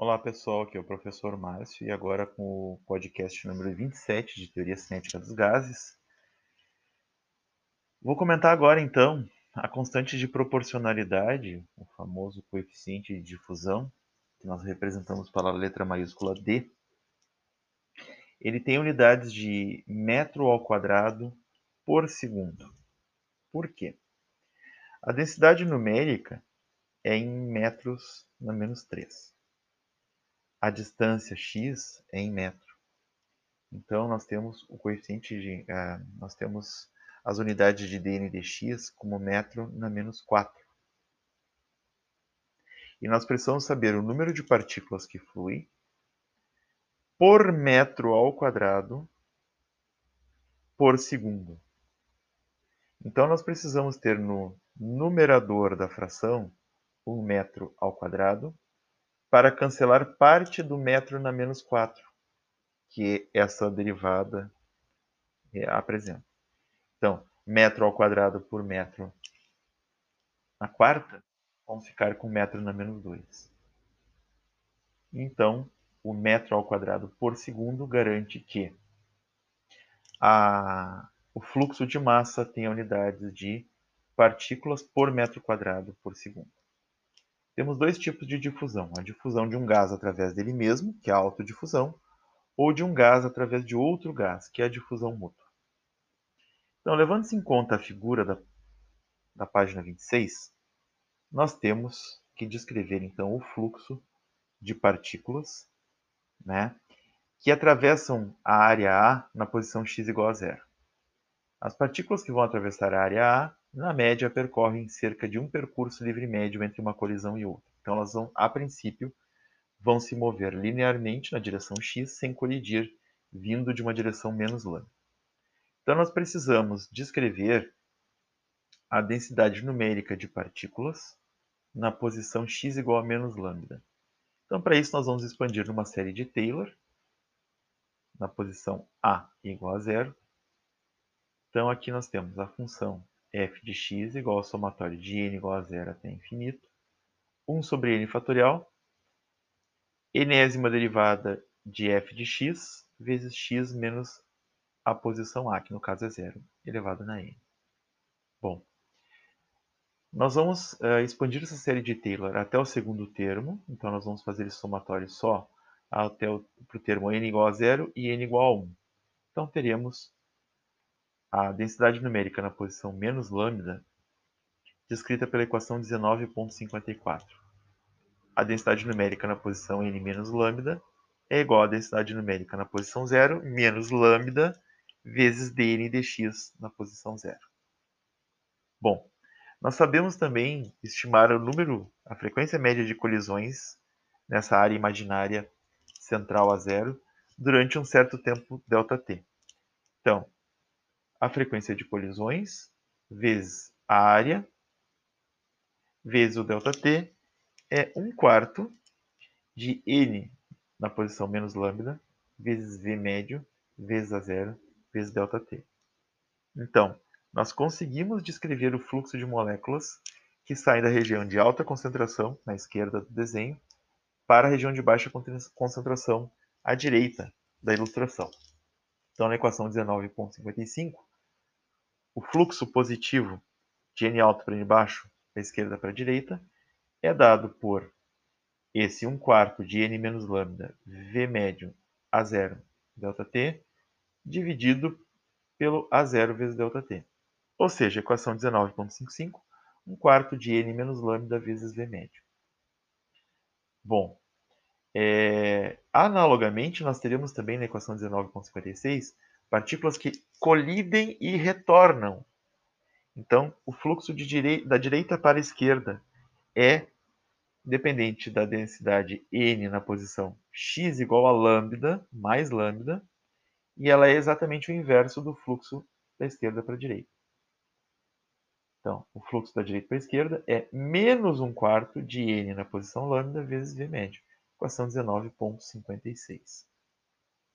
Olá pessoal, aqui é o professor Márcio e agora com o podcast número 27 de Teoria Cinética dos Gases. Vou comentar agora então a constante de proporcionalidade, o famoso coeficiente de difusão, que nós representamos pela letra maiúscula D. Ele tem unidades de metro ao quadrado por segundo. Por quê? A densidade numérica é em metros na menos 3 a distância x em metro. Então, nós temos o coeficiente de. Uh, nós temos as unidades de dn dx como metro na menos 4. E nós precisamos saber o número de partículas que flui por metro ao quadrado por segundo. Então, nós precisamos ter no numerador da fração 1 metro ao quadrado para cancelar parte do metro na menos 4, que essa derivada é, apresenta. Então, metro ao quadrado por metro na quarta, vamos ficar com metro na menos 2. Então, o metro ao quadrado por segundo garante que a, o fluxo de massa tenha unidades de partículas por metro quadrado por segundo. Temos dois tipos de difusão: a difusão de um gás através dele mesmo, que é a autodifusão, ou de um gás através de outro gás, que é a difusão mútua. Então, levando-se em conta a figura da, da página 26, nós temos que descrever então o fluxo de partículas né, que atravessam a área A na posição x igual a zero. As partículas que vão atravessar a área A na média, percorrem cerca de um percurso livre médio entre uma colisão e outra. Então, elas vão, a princípio, vão se mover linearmente na direção x sem colidir, vindo de uma direção menos lambda. Então, nós precisamos descrever a densidade numérica de partículas na posição x igual a menos lambda. Então, para isso, nós vamos expandir numa série de Taylor, na posição a igual a zero. Então, aqui nós temos a função f de x igual ao somatório de n igual a zero até infinito, 1 sobre n fatorial, enésima derivada de f de x vezes x menos a posição a, que no caso é zero, elevado na n. Bom, nós vamos uh, expandir essa série de Taylor até o segundo termo, então nós vamos fazer esse somatório só até o termo n igual a zero e n igual a 1. Então teremos a densidade numérica na posição menos lambda, descrita pela equação 19.54. A densidade numérica na posição n menos lambda é igual à densidade numérica na posição zero menos lambda vezes dn dx na posição zero. Bom, nós sabemos também estimar o número, a frequência média de colisões nessa área imaginária central a zero durante um certo tempo ΔT. Então, a frequência de colisões vezes a área vezes o ΔT é 1 quarto de n na posição menos lambda vezes v médio vezes a zero vezes ΔT. Então, nós conseguimos descrever o fluxo de moléculas que saem da região de alta concentração, na esquerda do desenho, para a região de baixa concentração, à direita da ilustração. Então, na equação 19.55, o fluxo positivo de n alto para n baixo, da esquerda para a direita, é dado por esse 1 quarto de n menos lambda v médio a zero ΔT, dividido pelo A0 vezes ΔT. Ou seja, equação 19.55, 1 quarto de n menos lambda vezes v médio. Bom, é, analogamente, nós teremos também na equação 19.56 partículas que colidem e retornam. Então, o fluxo direi da direita para a esquerda é dependente da densidade n na posição x igual a lambda mais lambda, e ela é exatamente o inverso do fluxo da esquerda para a direita. Então, o fluxo da direita para a esquerda é menos um quarto de n na posição lambda vezes v médio, equação 19.56.